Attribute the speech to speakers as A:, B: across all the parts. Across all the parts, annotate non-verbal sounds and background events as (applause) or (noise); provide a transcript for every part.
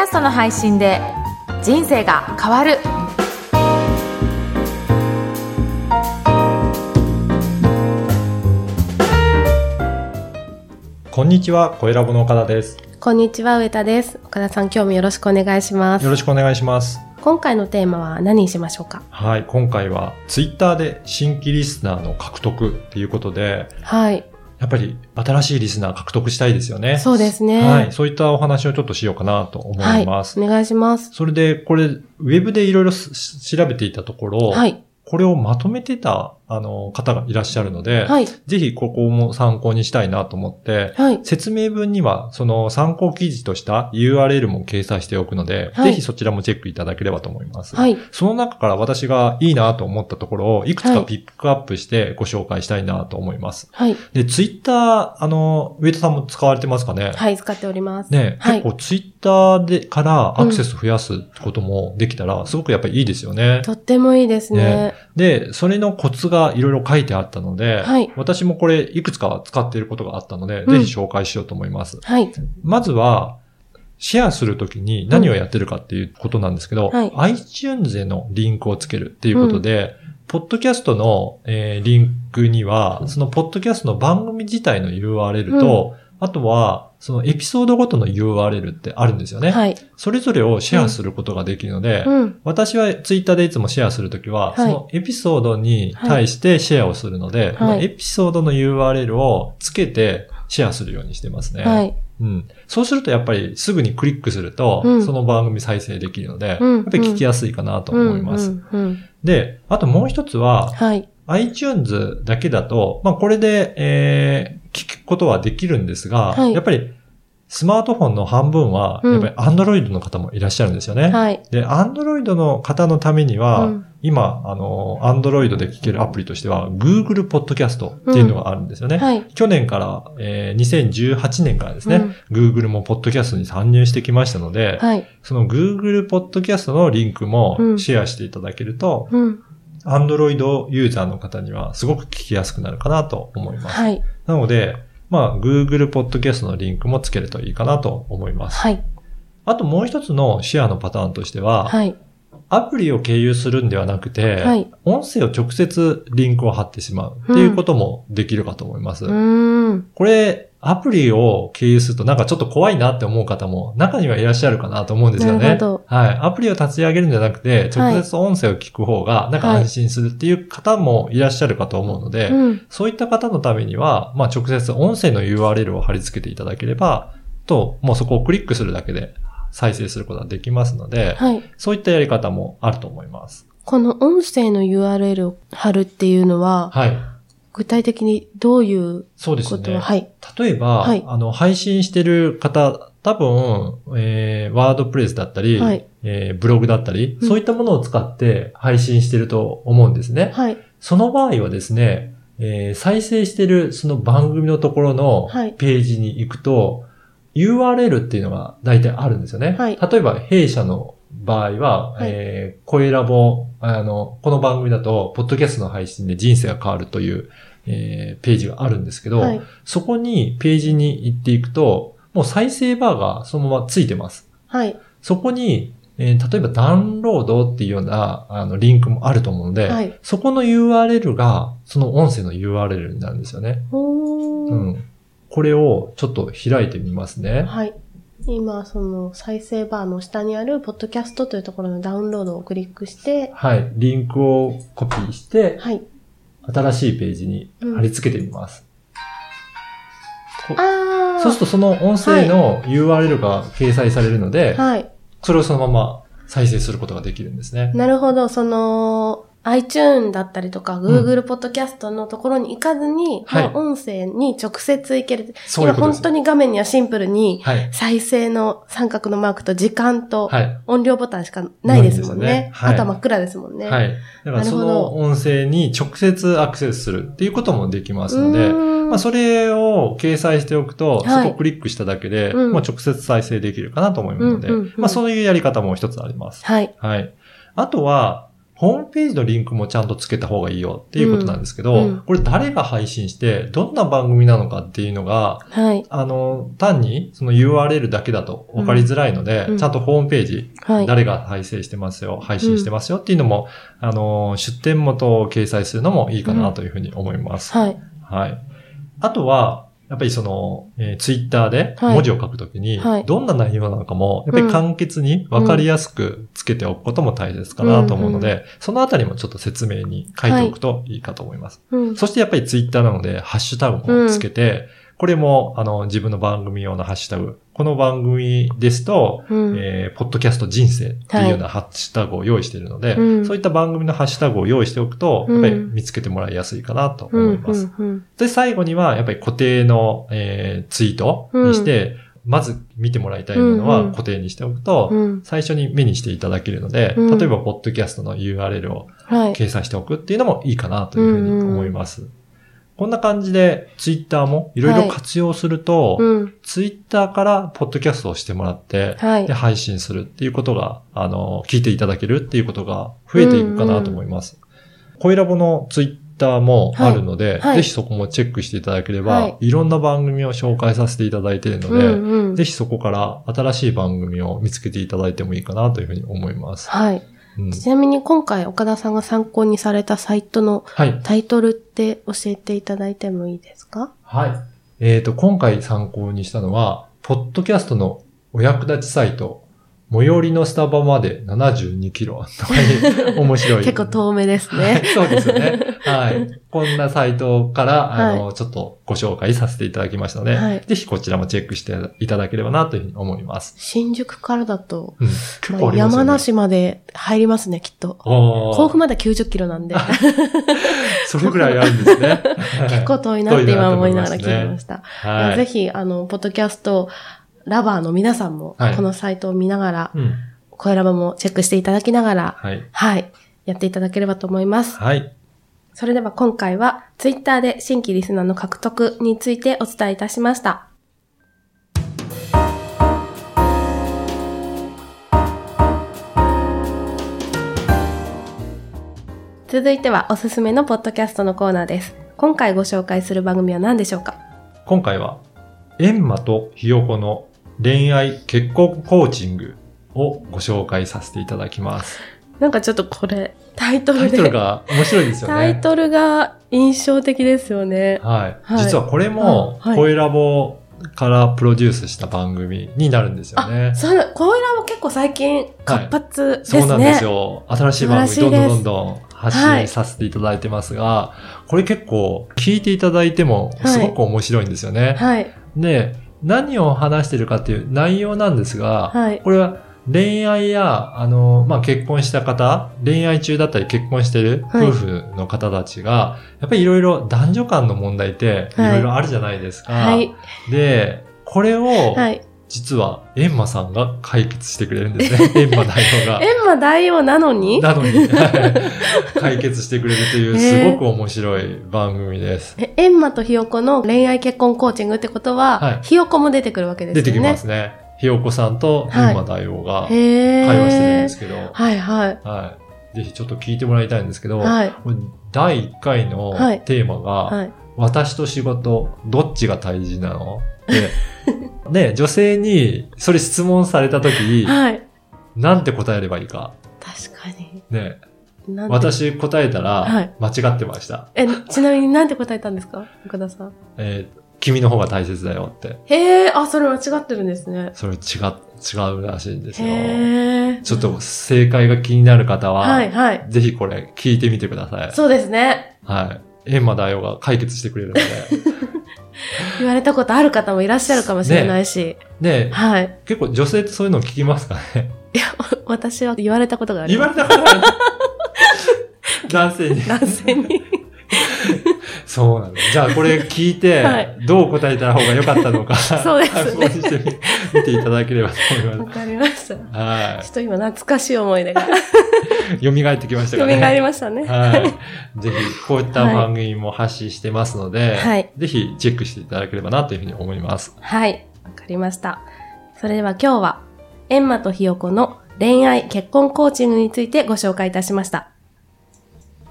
A: ャストの配信で人生が変わる
B: こんにちは、小ラボの岡田です。
C: こんにちは、上田です。岡田さん、今日もよろしくお願いします
B: よ。ろしくお願いします。
C: 今回のテーマは何にしましょうか？
B: はい、今回はツイッターで新規リスナーの獲得っていうことで、
C: はい。
B: やっぱり新しいリスナー獲得したいですよね。
C: そうですね。
B: はい、そういったお話をちょっとしようかなと思います。
C: はい。お願いします。
B: それで、これ、ウェブでいろいろす調べていたところ、
C: はい。
B: これをまとめてた、あの、方がいらっしゃるので、
C: はい。
B: ぜひここも参考にしたいなと思って、
C: はい。
B: 説明文には、その参考記事とした URL も掲載しておくので、
C: はい
B: ぜひそちらもチェックいただければと思います。
C: はい。
B: その中から私がいいなと思ったところを、いくつ
C: はい
B: かピックアップしてご紹介したいなと思います。
C: はい。
B: で、ツイッター、あの、上田さんも使われてますかね？
C: はい。使っております。
B: ね、
C: はい
B: 結構ツイッターでからアクセス増やすこともできたら、すごくやっぱりいいですよね。
C: とってもいいですね
B: ね。で、それのコツがいろいろ書いてあったので、
C: はい。
B: 私もこれいくつか使っていることがあったので、
C: うん。
B: ぜひ紹介しようと思います。
C: はい。
B: まずは、シェアするときに何をやってるかっていうことなんですけど、
C: はい。
B: iTunes へのリンクをつけるっていうことで、ポッドキャストの、えーリンクには、そのポッドキャストの番組自体の URL と、あとは、そのエピソードごとの URL ってあるんですよね。
C: はい。
B: それぞれをシェアすることができるので、
C: うん。
B: 私はツイッターでいつもシェアするときは、
C: はい
B: そのエピソードに対してシェアをするので、
C: はい
B: エピソードの URL をつけてシェアするようにしてますね。
C: はい。
B: うん。そうするとやっぱりすぐにクリックすると、
C: うん
B: その番組再生できるので、
C: うん
B: やっぱり聞きやすいかなと思います。で、あともう一つは、
C: はい。
B: iTunes だけだと、まあこれで、えー聞くことはできるんですが、
C: はい
B: やっぱりスマートフォンの半分は、
C: うん
B: やっぱり Android の方もいらっしゃるんですよね。
C: はい。
B: で、Android の方のためには、
C: うん
B: 今、あの、Android で聞けるアプリとしては、Google Podcast っていうのがあるんですよね。
C: はい。
B: 去年から、えー2018年からですね、Google も Podcast に参入してきましたので、
C: はい。
B: その Google Podcast のリンクも
C: うん
B: シェアしていただけると、
C: うん。
B: Android ユーザーの方にはすごく聞きやすくなるかなと思います。
C: はい。
B: なので、まあ、Google Podcast のリンクもつけるといいかなと思います。
C: はい。
B: あともう一つのシェアのパターンとしては、
C: はい。
B: アプリを経由するんではなくて、
C: はい
B: 音声を直接リンクを貼ってしまうっていうこともできるかと思います。
C: うーん。
B: これ、アプリを経由するとなんかちょっと怖いなって思う方も中にはいらっしゃるかなと思うんですよね。はい。アプリを立ち上げるんじゃなくて、
C: はい
B: 直接音声を聞く方がなんか安心するっていう方もいらっしゃるかと思うので、
C: うん。
B: そういった方のためには、まあ直接音声の URL を貼り付けていただければ、と、もうそこをクリックするだけで再生することができますので、
C: はい。
B: そういったやり方もあると思います。
C: この音声の URL を貼るっていうのは、
B: はい。
C: 具体的にどういう
B: そうですね。
C: は、はい。
B: 例えば、
C: はい
B: あの、配信してる方、多分、えー、ワードプレスだったり、
C: はい
B: えーブログだったり、
C: うん
B: そういったものを使って配信してると思うんですね。
C: はい。
B: その場合はですね、えー再生してるその番組のところの
C: はい
B: ページに行くと、URL っていうのが大体あるんですよね。
C: はい
B: 例えば、弊社の場合は、
C: はい
B: えー、声ラボ、あの、この番組だと、ポッドキャストの配信で人生が変わるという、えーページがあるんですけど、
C: はい。
B: そこにページに行っていくと、もう再生バーがそのままついてます。
C: はい。
B: そこに、えー例えばダウンロードっていうような、あの、リンクもあると思うので、
C: はい
B: そこの URL が、その音声の URL になるんですよね。うん。これをちょっと開いてみますね。
C: はい。今、その再生バーの下にある、ポッドキャストというところのダウンロードをクリックして、
B: はい。リンクをコピーして、
C: はい。
B: 新しいページに貼り付けてみます。こ
C: あー。
B: そうするとその音声の URL が掲載されるので、
C: はい。
B: それをそのまま再生することができるんですね。
C: なるほど。その、iTune だったりとか、Google Podcast のところに行かずに、
B: はい
C: もう音声に直接行ける。今
B: そういうことです。
C: 本当に画面にはシンプルに、
B: はい。
C: 再生の三角のマークと時間と
B: はい。
C: 音量ボタンしかないですもんね。
B: はい
C: あとは真っ暗ですもんね。
B: はい。だからその音声に直接アクセスするっていうこともできますので、まあ、それを掲載しておくと、
C: はい
B: そこをクリックしただけで、
C: うん
B: もう直接再生できるかなと思いますので、まあ、そういうやり方も一つあります。
C: はい。
B: はい。あとは、ホームページのリンクもちゃんとつけた方がいいよっていうことなんですけど、
C: うんうん
B: これ誰が配信して、どんな番組なのかっていうのが、
C: はい。
B: あの、単にその URL だけだと分かりづらいので、
C: うん
B: ちゃんとホームページ、
C: はい。
B: 誰が配信してますよ、配信してますよっていうのも、あの、出店元を掲載するのもいいかなというふうに思います。
C: はい。
B: はい。あとは、やっぱりその、えー、ツイッターで
C: はい。
B: 文字を書くときに、
C: はい。
B: どんな内容なのかも、やっぱり簡潔に分かりやすくつけておくことも大切かなと思うので、
C: うん。
B: そのあたりもちょっと説明に書いておくといいかと思います。
C: うん。
B: そしてやっぱりツイッターなので、ハッシュタグもつけて、これも、あの、自分の番組用のハッシュタグ。この番組ですと、
C: うん。
B: えー、ポッドキャスト人生っていうようなハッシュタグを用意しているので、
C: うん
B: そういった番組のハッシュタグを用意しておくと、
C: うん
B: やっぱり見つけてもらいやすいかなと
C: うん。
B: 思います。
C: うんうん
B: で、最後には、やっぱり固定の、えーツイートにして、まず見てもらいたいもの
C: うんうん
B: は固定にしておくと、
C: うん。
B: 最初に目にしていただけるので、
C: うん
B: 例えば、ポッドキャストの URL を
C: はい。
B: 掲載しておくっていうのもいいかなというふうに思います。こんな感じで、ツイッターもいろいろ活用すると、
C: うん。
B: ツイッターからポッドキャストをしてもらって、
C: はい
B: で、。配信するっていうことが、あの、聞いていただけるっていうことが増えていくかなと思います。声ラボのツイッターもあるので、
C: はいはい
B: ぜひそこもチェックしていただければ、
C: はい
B: い、ろんな番組を紹介させていただいているの
C: う
B: で、
C: んうん。
B: ぜひそこから新しい番組を見つけていただいてもいいかなというふうに思います。
C: はい。
B: うん
C: ちなみに今回岡田さんが参考にされたサイトの
B: はい。
C: タイトルって教えていただいてもいいですか？
B: はい。えっ、と、今回参考にしたのは、ポッドキャストのお役立ちサイト、最寄りのスタバまで72キロとかに面白い。
C: 結構遠目です
B: はい
C: ね。
B: そうですよね。はい。(laughs) こんなサイトから、あの、
C: は
B: ちょっとご紹介させていただきましたので、
C: はい
B: ぜひこちらもチェックしていただければなというふうに思います。
C: 新宿からだと、
B: うん。ね。
C: 山梨まで入りますね、きっと。甲府まで90キロなんで、(laughs)
B: それぐらいあるんですね。(laughs)
C: 結構遠いなって今思いながら聞いてま
B: し。
C: た。
B: はい。
C: ぜひ、あの、ポッドキャストラバーの皆さんも
B: はい、
C: このサイトを見ながら、
B: うん。
C: 声ラバもチェックしていただきながら、
B: はい。
C: はい、やっていただければと思います。
B: はい。
C: それでは今回は、ツイッターで新規リスナーの獲得についてお伝えいたしました。続いてはおすすめのポッドキャストのコーナーです。今回ご紹介する番組は何でしょうか？
B: 今回は、エンマとヒヨコの恋愛結婚コーチングをご紹介させていただきます。
C: なんかちょっとこれ、タイト
B: タイ。トルが面白いですよね。
C: タイトルが印象的ですよね。
B: はい。
C: はい
B: 実はこれも、
C: はい
B: 声ラボからプロデュースした番組になるんですよね
C: あ、。そうだ、こういうのも結構最近活発ですね。
B: そうなんですよ。新しい番組どんどんどんどん発信させていただいてますが、これ結構聞いていただいてもすごく面白いんですよね。
C: はい。
B: で、何を話してるかっていう内容なんですが、
C: はい。
B: これは恋愛や、あの、まあ、結婚した方、恋愛中だったり結婚してる
C: はい
B: 夫婦の方たちが、やっぱりいろいろ男女間の問題ってい
C: はい
B: ろいろあるじゃないですか。
C: はい。
B: で、これを、
C: はい。
B: 実は、エンマさんが解決してくれるんですね。(laughs) エンマ代表が。
C: エンマ大王なのに？
B: なのに、は (laughs) い解決してくれるという、すごく面白い番組です。
C: え、エンマとヒヨコの恋愛結婚コーチングってことは、
B: はい
C: ヒヨコも出てくるわけですよね。
B: 出てきますね。ひよこさんとエンマ大王が。会話してるんですけど、
C: はいはい。
B: はい。ぜひちょっと聞いてもらいたいんですけど、
C: はい。
B: 第1回の
C: はい
B: テーマが、
C: はい。
B: 私と仕事、どっちが大事なの？で、(laughs) ね、女性にそれ質問されたとき、
C: はい。
B: なんて答えればいいか。
C: 確かに。
B: ね、私答えたら
C: はい、
B: 間違ってました。
C: え、ちなみになんて答えたんですか？岡田さん。
B: えー君の方が大切だよって。
C: へえ、あ、それ間違ってるんですね。
B: それ違、違うらしいんですよ。
C: へえ。
B: ちょっと正解が気になる方は、
C: はいはい。
B: ぜひこれ聞いてみてください。
C: そうですね。
B: はい。エンマ大王が解決してくれるので。(laughs)
C: 言われたことある方もいらっしゃるかもしれないし。
B: で、
C: はい。
B: 結構女性ってそういうの聞きますかね？
C: 私は言われたことがあり
B: 言わ。れたことある (laughs) 男性に。
C: 男性に。
B: そうなんです。じゃあこれ聞いて
C: はい、
B: どう答えた方が良かったのか、
C: そうですね
B: 参考にしてみ見ていただければと思い
C: わ
B: ま
C: かりました。ちょっと今懐かしい思い出が
B: い。(laughs) 蘇ってきましたかね。
C: 蘇りましたね。
B: はい。ぜひ、こういった番組も発信してますので、
C: はい
B: ぜひチェックしていただければなというふうに思います。
C: はい。わかりました。それでは今日は、エンマとヒヨコの恋愛結婚コーチングについてご紹介いたしました。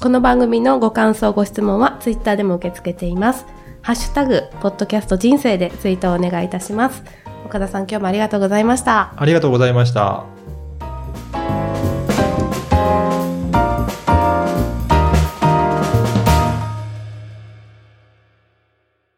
C: この番組のご感想、ご質問はツイッターでも受け付けています。ハッシュタグ、ポッドキャスト人生でツイートをお願いいたします。岡田さん、今日もありがとうございました。
B: ありがとうございました。